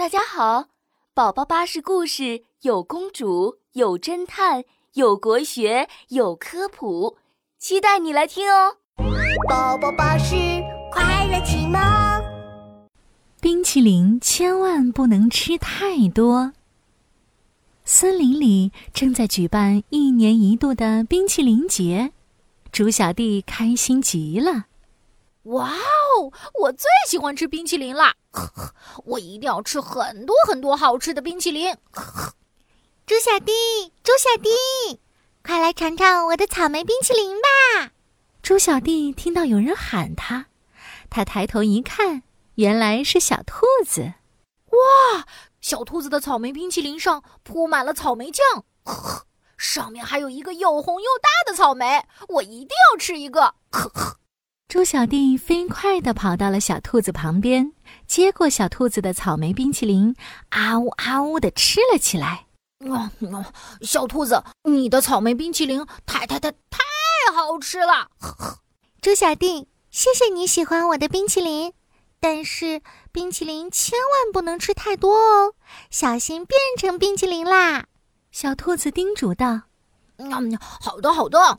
大家好，宝宝巴士故事有公主，有侦探，有国学，有科普，期待你来听哦！宝宝巴士快乐启蒙。冰淇淋千万不能吃太多。森林里正在举办一年一度的冰淇淋节，猪小弟开心极了。哇哦！我最喜欢吃冰淇淋啦！我一定要吃很多很多好吃的冰淇淋。猪小弟，猪小弟，快来尝尝我的草莓冰淇淋吧！猪小弟听到有人喊他，他抬头一看，原来是小兔子。哇！小兔子的草莓冰淇淋上铺满了草莓酱，上面还有一个又红又大的草莓，我一定要吃一个。猪小弟飞快地跑到了小兔子旁边，接过小兔子的草莓冰淇淋，啊呜啊呜地吃了起来。哦，小兔子，你的草莓冰淇淋太太太太好吃了！猪小弟，谢谢你喜欢我的冰淇淋，但是冰淇淋千万不能吃太多哦，小心变成冰淇淋啦！小兔子叮嘱道。嗯，好的，好的。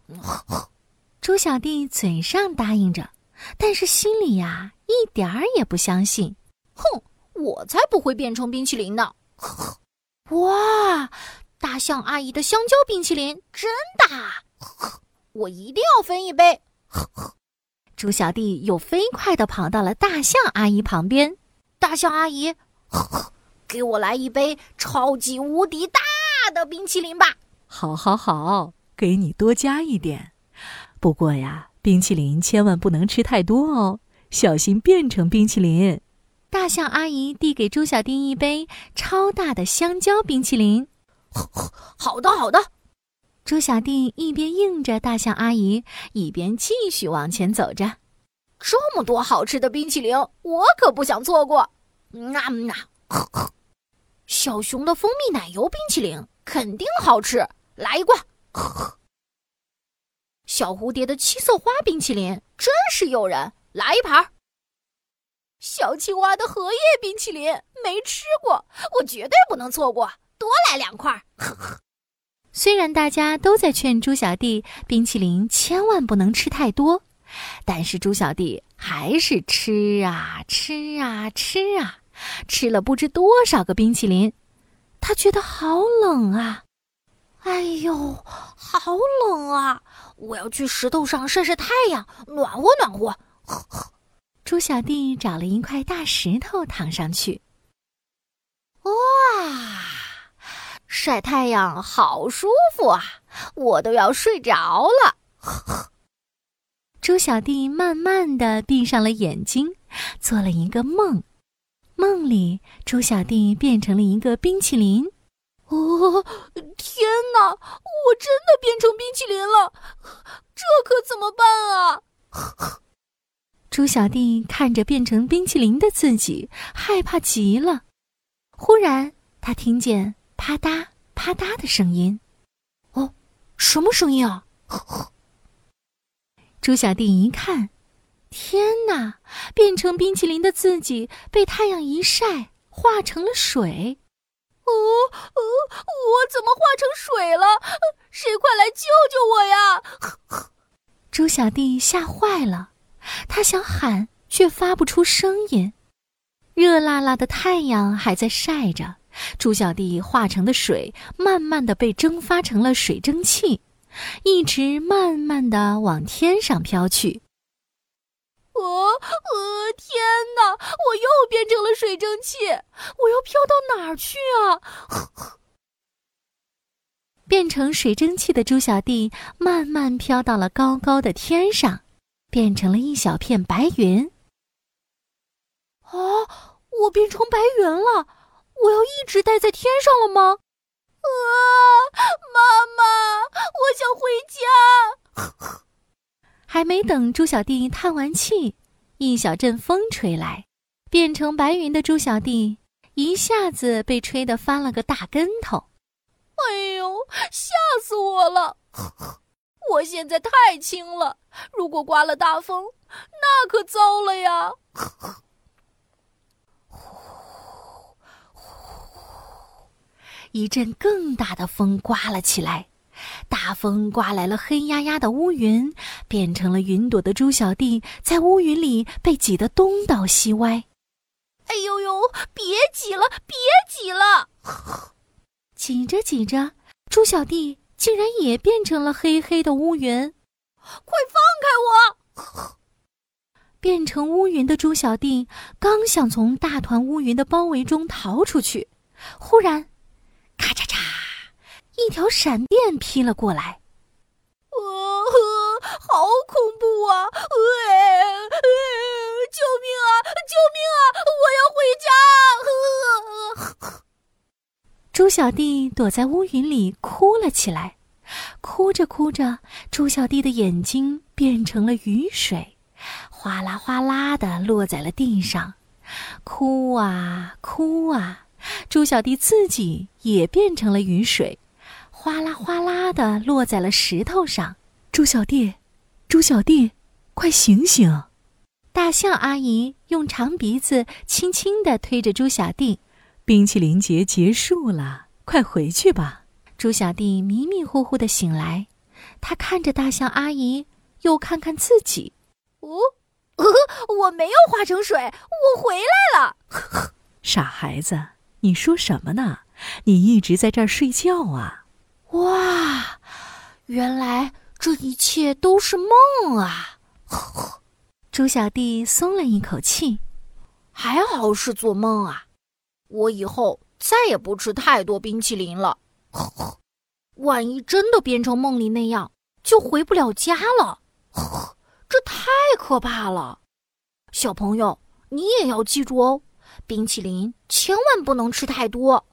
猪小弟嘴上答应着，但是心里呀一点儿也不相信。哼，我才不会变成冰淇淋呢！哇，大象阿姨的香蕉冰淇淋真大，我一定要分一杯。猪小弟又飞快地跑到了大象阿姨旁边。大象阿姨，给我来一杯超级无敌大的冰淇淋吧！好，好，好，给你多加一点。不过呀，冰淇淋千万不能吃太多哦，小心变成冰淇淋。大象阿姨递给猪小弟一杯超大的香蕉冰淇淋。好的，好的。猪小弟一边应着大象阿姨，一边继续往前走着。这么多好吃的冰淇淋，我可不想错过。啊啊！小熊的蜂蜜奶油冰淇淋肯定好吃，来一罐。小蝴蝶的七色花冰淇淋真是诱人，来一盘。小青蛙的荷叶冰淇淋没吃过，我绝对不能错过，多来两块。虽然大家都在劝猪小弟冰淇淋千万不能吃太多，但是猪小弟还是吃啊吃啊吃啊，吃了不知多少个冰淇淋。他觉得好冷啊！哎呦，好冷啊！我要去石头上晒晒太阳，暖和暖和。猪小弟找了一块大石头躺上去。哇，晒太阳好舒服啊！我都要睡着了。猪小弟慢慢的闭上了眼睛，做了一个梦。梦里，猪小弟变成了一个冰淇淋。哦，天哪！我真的变成冰淇淋了，这可怎么办啊？猪小弟看着变成冰淇淋的自己，害怕极了。忽然，他听见啪嗒啪嗒的声音。哦，什么声音啊？猪小弟一看，天哪！变成冰淇淋的自己被太阳一晒，化成了水。哦哦，我怎么化成水了？谁快来救救我呀！猪小弟吓坏了，他想喊却发不出声音。热辣辣的太阳还在晒着，猪小弟化成的水慢慢的被蒸发成了水蒸气，一直慢慢的往天上飘去。我呃，天哪！我又变成了水蒸气，我要飘到哪儿去啊？变成水蒸气的猪小弟慢慢飘到了高高的天上，变成了一小片白云。啊！我变成白云了，我要一直待在天上了吗？啊！妈妈，我想回家。还没等猪小弟叹完气，一小阵风吹来，变成白云的猪小弟一下子被吹得翻了个大跟头。哎呦，吓死我了！我现在太轻了，如果刮了大风，那可糟了呀！呼一阵更大的风刮了起来，大风刮来了黑压压的乌云，变成了云朵的猪小弟在乌云里被挤得东倒西歪。哎呦呦！别挤了，别挤了！挤着挤着，猪小弟竟然也变成了黑黑的乌云。快放开我！变成乌云的猪小弟刚想从大团乌云的包围中逃出去，忽然，咔嚓嚓，一条闪电劈了过来。呃，好恐怖啊！呃，救命啊！救命啊！我要回家！猪小弟躲在乌云里哭了起来，哭着哭着，猪小弟的眼睛变成了雨水。哗啦哗啦的落在了地上，哭啊哭啊！猪小弟自己也变成了雨水，哗啦哗啦的落在了石头上。猪小弟，猪小弟，快醒醒！大象阿姨用长鼻子轻轻地推着猪小弟。冰淇淋节结束了，快回去吧。猪小弟迷迷糊糊的醒来，他看着大象阿姨，又看看自己。哦。我没有化成水，我回来了。傻孩子，你说什么呢？你一直在这儿睡觉啊！哇，原来这一切都是梦啊！猪小弟松了一口气，还好是做梦啊！我以后再也不吃太多冰淇淋了。万一真的变成梦里那样，就回不了家了。这太可怕了，小朋友，你也要记住哦，冰淇淋千万不能吃太多。